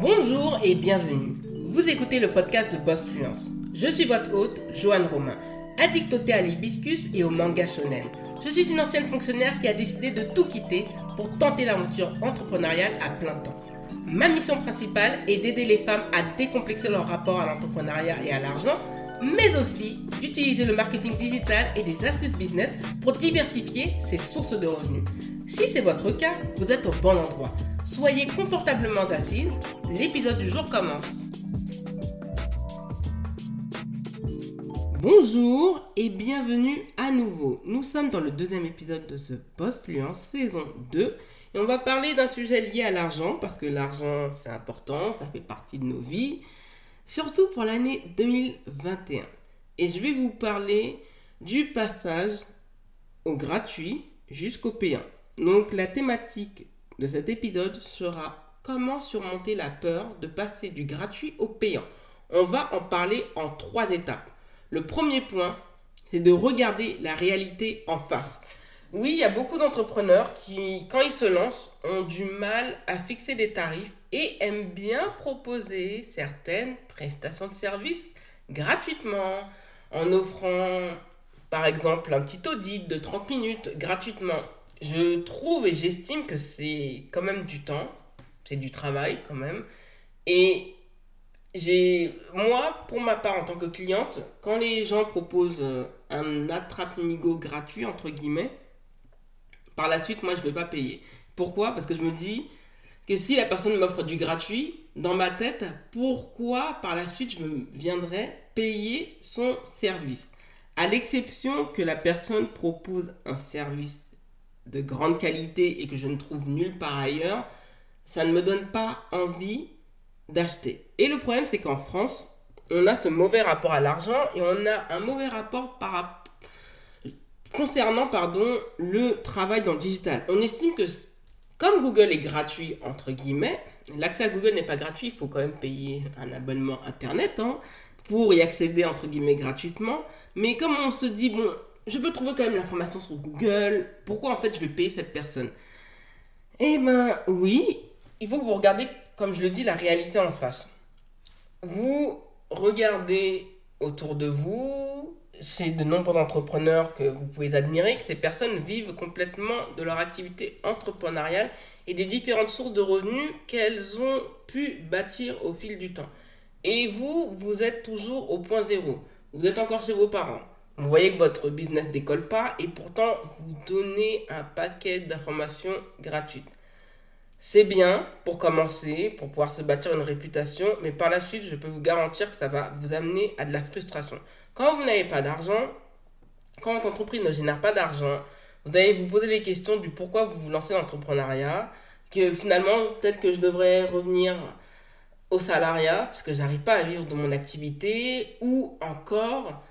Bonjour et bienvenue. Vous écoutez le podcast The Boss Fluence. Je suis votre hôte, Joanne Romain, addict au thé à l'hibiscus et au manga shonen. Je suis une ancienne fonctionnaire qui a décidé de tout quitter pour tenter l'aventure entrepreneuriale à plein temps. Ma mission principale est d'aider les femmes à décomplexer leur rapport à l'entrepreneuriat et à l'argent, mais aussi d'utiliser le marketing digital et des astuces business pour diversifier ses sources de revenus. Si c'est votre cas, vous êtes au bon endroit. Soyez confortablement assise, l'épisode du jour commence. Bonjour et bienvenue à nouveau. Nous sommes dans le deuxième épisode de ce Post Fluence saison 2 et on va parler d'un sujet lié à l'argent parce que l'argent c'est important, ça fait partie de nos vies, surtout pour l'année 2021. Et je vais vous parler du passage au gratuit jusqu'au payant. Donc la thématique de cet épisode sera comment surmonter la peur de passer du gratuit au payant? On va en parler en trois étapes. Le premier point, c'est de regarder la réalité en face. Oui, il y a beaucoup d'entrepreneurs qui, quand ils se lancent, ont du mal à fixer des tarifs et aiment bien proposer certaines prestations de services gratuitement, en offrant par exemple un petit audit de 30 minutes gratuitement je trouve et j'estime que c'est quand même du temps, c'est du travail quand même. Et j'ai, moi, pour ma part, en tant que cliente, quand les gens proposent euh, un attrape-nigo gratuit, entre guillemets, par la suite, moi, je ne vais pas payer. Pourquoi? Parce que je me dis que si la personne m'offre du gratuit, dans ma tête, pourquoi par la suite je viendrais payer son service? À l'exception que la personne propose un service de grande qualité et que je ne trouve nulle part ailleurs, ça ne me donne pas envie d'acheter. Et le problème, c'est qu'en France, on a ce mauvais rapport à l'argent et on a un mauvais rapport par, concernant pardon, le travail dans le digital. On estime que comme Google est gratuit, entre guillemets, l'accès à Google n'est pas gratuit, il faut quand même payer un abonnement Internet hein, pour y accéder, entre guillemets, gratuitement. Mais comme on se dit, bon, je peux trouver quand même l'information sur Google. Pourquoi en fait je vais payer cette personne? Eh ben oui, il faut que vous regardez, comme je le dis, la réalité en face. Vous regardez autour de vous, chez de nombreux entrepreneurs que vous pouvez admirer, que ces personnes vivent complètement de leur activité entrepreneuriale et des différentes sources de revenus qu'elles ont pu bâtir au fil du temps. Et vous, vous êtes toujours au point zéro. Vous êtes encore chez vos parents vous voyez que votre business décolle pas et pourtant vous donnez un paquet d'informations gratuites. C'est bien pour commencer, pour pouvoir se bâtir une réputation, mais par la suite, je peux vous garantir que ça va vous amener à de la frustration. Quand vous n'avez pas d'argent, quand votre entreprise ne génère pas d'argent, vous allez vous poser les questions du pourquoi vous vous lancez dans l'entrepreneuriat, que finalement, peut-être que je devrais revenir au salariat, parce que j'arrive pas à vivre de mon activité, ou encore,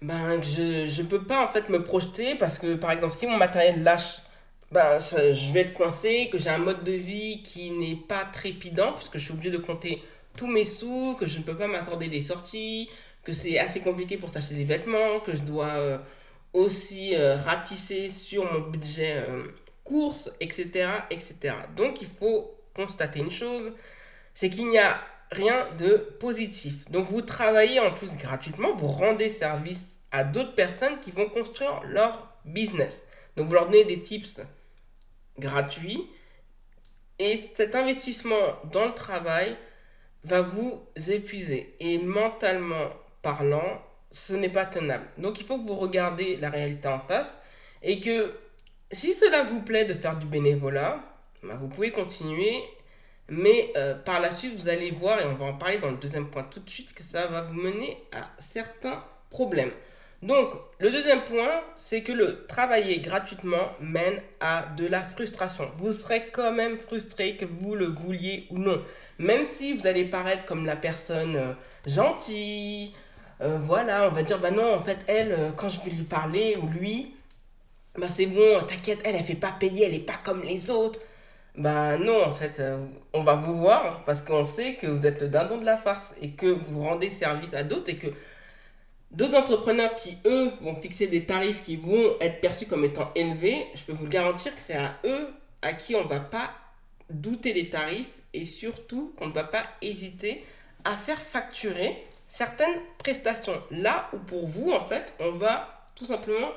ben, je ne peux pas en fait me projeter parce que par exemple si mon matériel lâche, ben, je vais être coincé, que j'ai un mode de vie qui n'est pas trépidant puisque je suis obligé de compter tous mes sous, que je ne peux pas m'accorder des sorties, que c'est assez compliqué pour s'acheter des vêtements, que je dois euh, aussi euh, ratisser sur mon budget euh, course, etc., etc. Donc il faut constater une chose, c'est qu'il n'y a rien de positif. Donc vous travaillez en plus gratuitement, vous rendez service à d'autres personnes qui vont construire leur business. Donc vous leur donnez des tips gratuits et cet investissement dans le travail va vous épuiser. Et mentalement parlant, ce n'est pas tenable. Donc il faut que vous regardez la réalité en face et que si cela vous plaît de faire du bénévolat, ben, vous pouvez continuer mais euh, par la suite, vous allez voir, et on va en parler dans le deuxième point tout de suite, que ça va vous mener à certains problèmes. Donc, le deuxième point, c'est que le travailler gratuitement mène à de la frustration. Vous serez quand même frustré que vous le vouliez ou non. Même si vous allez paraître comme la personne euh, gentille, euh, voilà, on va dire, bah non, en fait, elle, quand je vais lui parler, ou lui, bah c'est bon, t'inquiète, elle, elle fait pas payer, elle est pas comme les autres. Ben non, en fait, euh, on va vous voir parce qu'on sait que vous êtes le dindon de la farce et que vous rendez service à d'autres et que d'autres entrepreneurs qui, eux, vont fixer des tarifs qui vont être perçus comme étant élevés, je peux vous garantir que c'est à eux à qui on va pas douter des tarifs et surtout qu'on ne va pas hésiter à faire facturer certaines prestations. Là où pour vous, en fait, on va tout simplement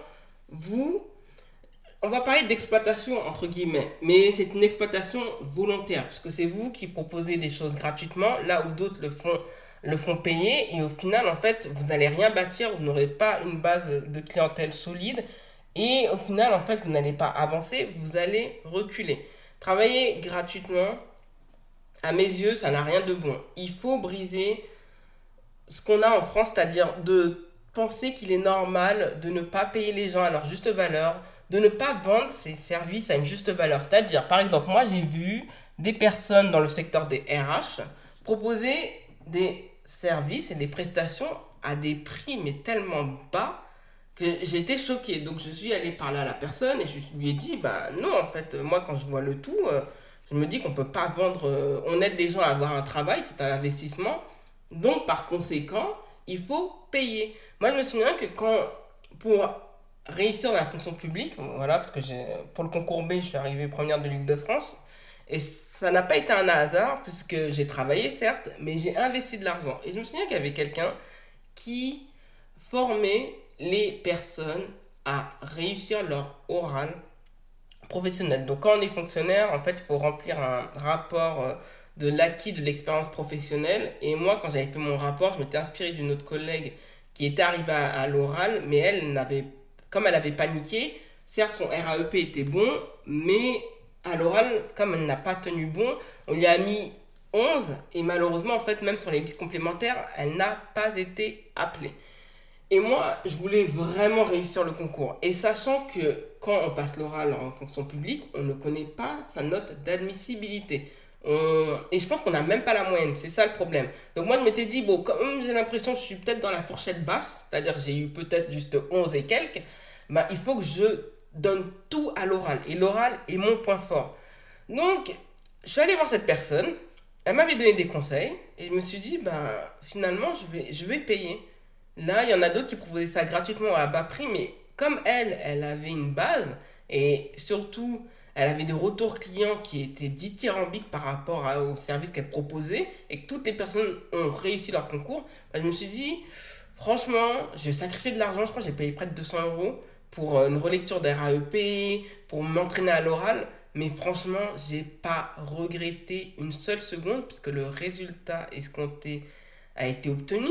vous... On va parler d'exploitation entre guillemets, mais c'est une exploitation volontaire, puisque c'est vous qui proposez des choses gratuitement, là où d'autres le font, le font payer, et au final, en fait, vous n'allez rien bâtir, vous n'aurez pas une base de clientèle solide, et au final, en fait, vous n'allez pas avancer, vous allez reculer. Travailler gratuitement, à mes yeux, ça n'a rien de bon. Il faut briser ce qu'on a en France, c'est-à-dire de penser qu'il est normal de ne pas payer les gens à leur juste valeur, de ne pas vendre ses services à une juste valeur. C'est-à-dire, par exemple, moi j'ai vu des personnes dans le secteur des RH proposer des services et des prestations à des prix mais tellement bas que j'ai été choquée. Donc je suis allée parler à la personne et je lui ai dit, bah non, en fait, moi quand je vois le tout, euh, je me dis qu'on peut pas vendre, euh, on aide les gens à avoir un travail, c'est un investissement. Donc par conséquent, il faut payer. Moi je me souviens que quand, pour réussir dans la fonction publique, voilà, parce que pour le concours B, je suis arrivée première de l'île de France, et ça n'a pas été un hasard, puisque j'ai travaillé certes, mais j'ai investi de l'argent. Et je me souviens qu'il y avait quelqu'un qui formait les personnes à réussir leur oral professionnel. Donc quand on est fonctionnaire, en fait, il faut remplir un rapport euh, de l'acquis de l'expérience professionnelle. Et moi, quand j'avais fait mon rapport, je m'étais inspiré d'une autre collègue qui était arrivée à, l'oral, mais elle n'avait, comme elle avait paniqué, certes son RAEP était bon, mais à l'oral, comme elle n'a pas tenu bon, on lui a mis 11 et malheureusement, en fait, même sur les listes complémentaires, elle n'a pas été appelée. Et moi, je voulais vraiment réussir le concours. Et sachant que quand on passe l'oral en fonction publique, on ne connaît pas sa note d'admissibilité. Et je pense qu'on n'a même pas la moyenne, c'est ça le problème. Donc moi je m'étais dit, bon, comme j'ai l'impression que je suis peut-être dans la fourchette basse, c'est-à-dire j'ai eu peut-être juste 11 et quelques, bah, il faut que je donne tout à l'oral. Et l'oral est mon point fort. Donc je suis allé voir cette personne, elle m'avait donné des conseils, et je me suis dit, bah, finalement je vais, je vais payer. Là, il y en a d'autres qui proposaient ça gratuitement à bas prix, mais comme elle, elle avait une base et surtout, elle avait des retours clients qui étaient dithyrambiques par rapport au service qu'elle proposait et que toutes les personnes ont réussi leur concours, bah, je me suis dit, franchement, j'ai sacrifié de l'argent, je crois que j'ai payé près de 200 euros pour euh, une relecture d'RAEP, pour m'entraîner à l'oral. Mais franchement, j'ai pas regretté une seule seconde puisque le résultat escompté a été obtenu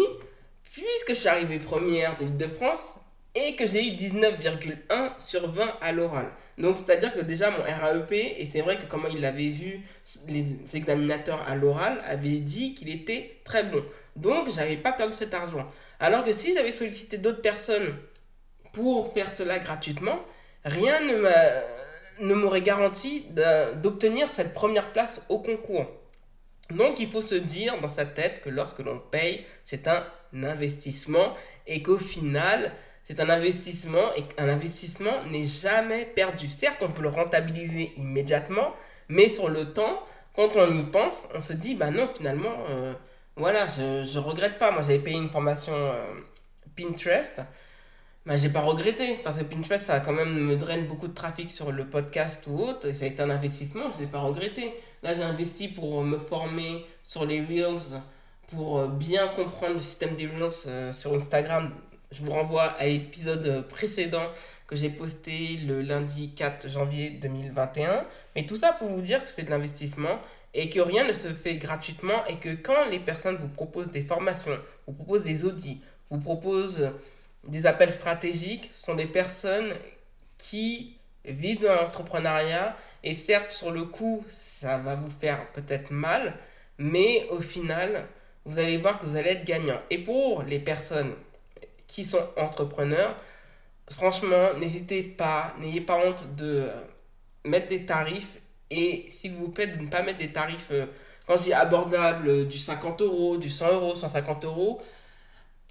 puisque je suis arrivée première de l'Île-de-France et que j'ai eu 19,1 sur 20 à l'oral. Donc, c'est-à-dire que déjà mon RAEP, et c'est vrai que comment il l'avait vu, les examinateurs à l'oral avaient dit qu'il était très bon. Donc, j'avais pas perdu cet argent. Alors que si j'avais sollicité d'autres personnes pour faire cela gratuitement, rien ne m'aurait garanti d'obtenir cette première place au concours. Donc il faut se dire dans sa tête que lorsque l'on paye, c'est un investissement et qu'au final, c'est un investissement et qu'un investissement n'est jamais perdu. Certes, on peut le rentabiliser immédiatement, mais sur le temps, quand on y pense, on se dit, bah non, finalement, euh, voilà, je ne regrette pas. Moi, j'avais payé une formation euh, Pinterest bah, j'ai pas regretté. Parce que Pinterest ça quand même me draine beaucoup de trafic sur le podcast ou autre et ça a été un investissement je l'ai pas regretté. Là j'ai investi pour me former sur les reels pour euh, bien comprendre le système des reels euh, sur Instagram. Je vous renvoie à l'épisode précédent que j'ai posté le lundi 4 janvier 2021 mais tout ça pour vous dire que c'est de l'investissement et que rien ne se fait gratuitement et que quand les personnes vous proposent des formations vous proposent des audits vous proposent des appels stratégiques sont des personnes qui vivent dans l'entrepreneuriat et certes sur le coup ça va vous faire peut-être mal mais au final vous allez voir que vous allez être gagnant. Et pour les personnes qui sont entrepreneurs franchement n'hésitez pas n'ayez pas honte de mettre des tarifs. Et s'il vous plaît de ne pas mettre des tarifs euh, quand je dis abordable du 50 euros du 100 euros 150 euros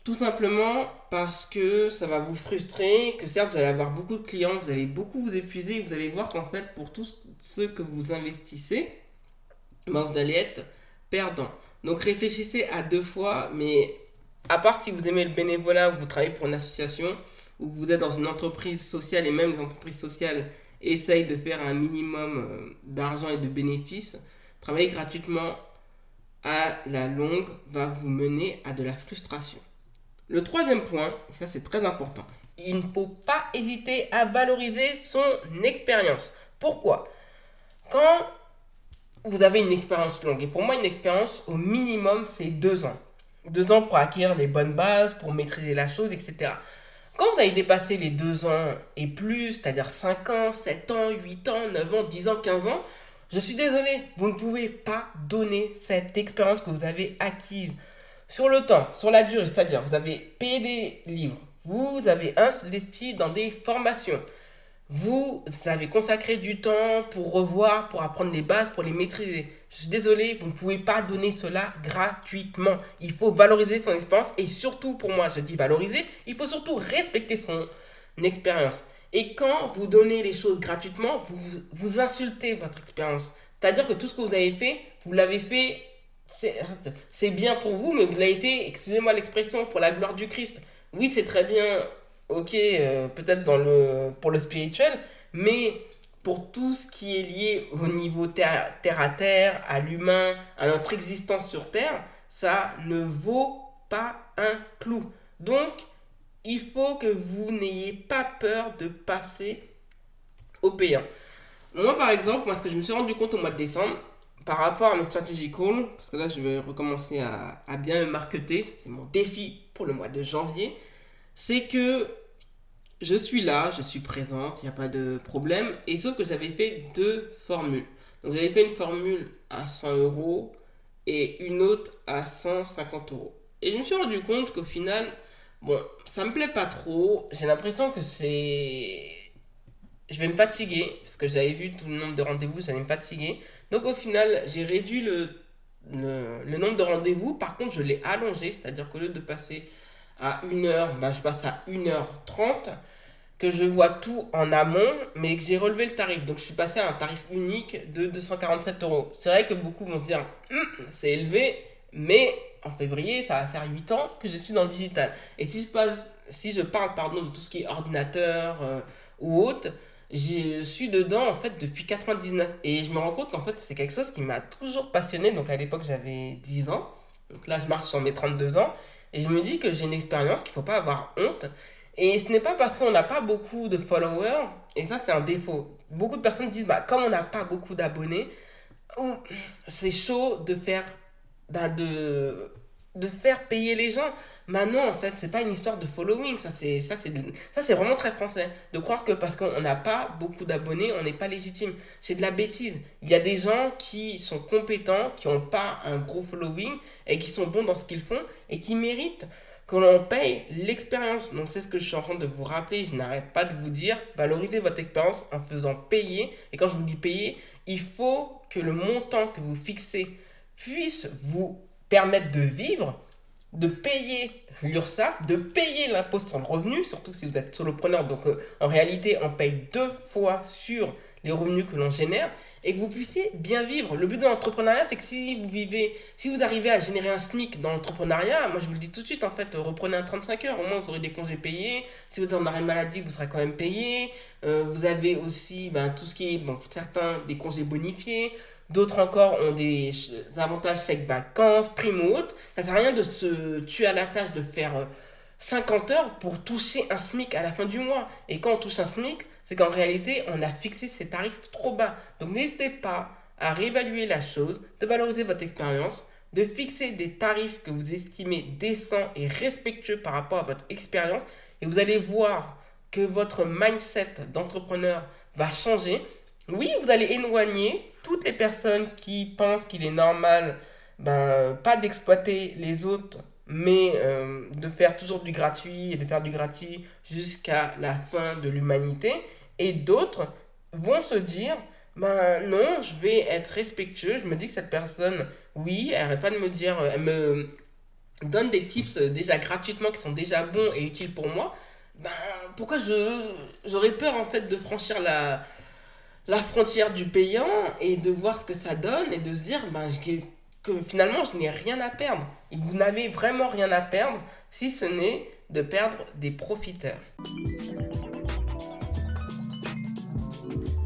tout simplement parce que ça va vous frustrer, que certes vous allez avoir beaucoup de clients, vous allez beaucoup vous épuiser, vous allez voir qu'en fait pour tous ceux que vous investissez, ben, vous allez être perdant. Donc réfléchissez à deux fois, mais à part si vous aimez le bénévolat ou vous travaillez pour une association ou vous êtes dans une entreprise sociale et même les entreprises sociales essaye de faire un minimum euh, d'argent et de bénéfices, travailler gratuitement à la longue va vous mener à de la frustration. Le troisième point, ça c'est très important, il ne faut pas hésiter à valoriser son expérience. Pourquoi? Quand vous avez une expérience longue, et pour moi une expérience au minimum c'est deux ans. Deux ans pour acquérir les bonnes bases, pour maîtriser la chose, etc. Quand vous avez dépassé les deux ans et plus, c'est-à-dire 5 ans, 7 ans, 8 ans, 9 ans, 10 ans, 15 ans, je suis désolé, vous ne pouvez pas donner cette expérience que vous avez acquise sur le temps, sur la durée, c'est-à-dire vous avez payé des livres, vous avez investi dans des formations, vous avez consacré du temps pour revoir, pour apprendre les bases, pour les maîtriser. Je suis désolé, vous ne pouvez pas donner cela gratuitement. Il faut valoriser son expérience et surtout, pour moi, je dis valoriser, il faut surtout respecter son expérience. Et quand vous donnez les choses gratuitement, vous, vous insultez votre expérience. C'est-à-dire que tout ce que vous avez fait, vous l'avez fait, c'est bien pour vous, mais vous l'avez fait, excusez-moi l'expression, pour la gloire du Christ. Oui, c'est très bien ok, euh, peut-être dans le, pour le spirituel, mais pour tout ce qui est lié au niveau terre, à terre, à l'humain, à notre existence sur terre, ça ne vaut pas un clou. Donc, il faut que vous n'ayez pas peur de passer au payant. Moi, par exemple, moi, ce que je me suis rendu compte au mois de décembre, par rapport à mes stratégies call, parce que là, je vais recommencer à, bien le marketer, c'est mon défi pour le mois de janvier, c'est que je suis là, je suis présente, il n'y a pas de problème. Et sauf que j'avais fait deux formules. Donc j'avais fait une formule à 100 euros et une autre à 150 euros. Et je me suis rendu compte qu'au final, bon, ça me plaît pas trop. J'ai l'impression que c'est. Je vais me fatiguer, parce que j'avais vu tout le nombre de rendez-vous, ça allait me fatiguer. Donc au final, j'ai réduit le, le, nombre de rendez-vous. Par contre, je l'ai allongé, c'est-à-dire qu'au lieu de passer à 1h, ben, je passe à 1h30, que je vois tout en amont, mais que j'ai relevé le tarif. Donc je suis passé à un tarif unique de 247 euros. C'est vrai que beaucoup vont se dire, hum, c'est élevé, mais en février, ça va faire 8 ans que je suis dans le digital. Et si je, passe, si je parle pardon, de tout ce qui est ordinateur euh, ou autre, je suis dedans en fait depuis 99. Et je me rends compte qu'en fait c'est quelque chose qui m'a toujours passionné. Donc à l'époque j'avais 10 ans. Donc là je marche sur mes 32 ans. Et je me dis que j'ai une expérience qu'il ne faut pas avoir honte. Et ce n'est pas parce qu'on n'a pas beaucoup de followers, et ça c'est un défaut. Beaucoup de personnes disent, bah, comme on n'a pas beaucoup d'abonnés, c'est chaud de faire, bah, de, de faire payer les gens. Non, en fait, c'est pas une histoire de following. Ça, c'est, ça, c'est, ça, c'est vraiment très français. De croire que parce qu'on n'a pas beaucoup d'abonnés, on n'est pas légitime. C'est de la bêtise. Il y a des gens qui sont compétents, qui n'ont pas un gros following et qui sont bons dans ce qu'ils font et qui méritent que l'on paye l'expérience. Donc, c'est ce que je suis en train de vous rappeler. Je n'arrête pas de vous dire, valorisez votre expérience en faisant payer. Et quand je vous dis payer, il faut que le montant que vous fixez puisse vous permettre de vivre de payer l'URSSAF, de payer l'impôt sur le revenu, surtout si vous êtes solopreneur. Donc euh, en réalité, on paye deux fois sur les revenus que l'on génère et que vous puissiez bien vivre. Le but de l'entrepreneuriat, c'est que si vous vivez, si vous arrivez à générer un SMIC dans l'entrepreneuriat, moi je vous le dis tout de suite, en fait, reprenez un 35 heures, au moins vous aurez des congés payés. Si vous êtes en arrêt maladie, vous serez quand même payé. Euh, vous avez aussi ben, tout ce qui est, bon, certains des congés bonifiés. D'autres encore ont des avantages chèque vacances, prime ou. Ça sert à rien de se tuer à la tâche de faire 50 euh, heures pour toucher un SMIC à la fin du mois. Et quand on touche un SMIC, c'est qu'en réalité, on a fixé ses tarifs trop bas. Donc n'hésitez pas à réévaluer la chose, de valoriser votre expérience, de fixer des tarifs que vous estimez décents et respectueux par rapport à votre expérience. Et vous allez voir que votre mindset d'entrepreneur va changer. Oui, vous allez éloigner toutes les personnes qui pensent qu'il est normal, ben, pas d'exploiter les autres, mais euh, de faire toujours du gratuit et de faire du gratuit jusqu'à la fin de l'humanité. Et d'autres vont se dire, ben non, je vais être respectueux. Je me dis que cette personne, oui, elle n'arrête pas de me dire, elle me donne des tips déjà gratuitement qui sont déjà bons et utiles pour moi. Ben, pourquoi je j'aurais peur en fait de franchir la, la frontière du payant et de voir ce que ça donne et de se dire ben, que finalement je n'ai rien à perdre. Et vous n'avez vraiment rien à perdre si ce n'est de perdre des profiteurs.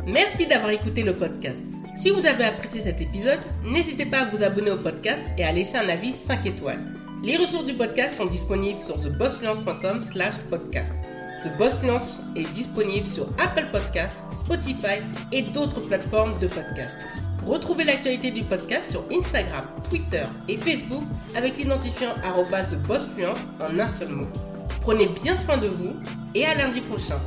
Merci d'avoir écouté le podcast. Si vous avez apprécié cet épisode, n'hésitez pas à vous abonner au podcast et à laisser un avis 5 étoiles. Les ressources du podcast sont disponibles sur thebossfluence.com slash podcast. The Boss Fluence est disponible sur Apple Podcasts, Spotify et d'autres plateformes de podcast. Retrouvez l'actualité du podcast sur Instagram, Twitter et Facebook avec l'identifiant TheBossFluence en un seul mot. Prenez bien soin de vous et à lundi prochain.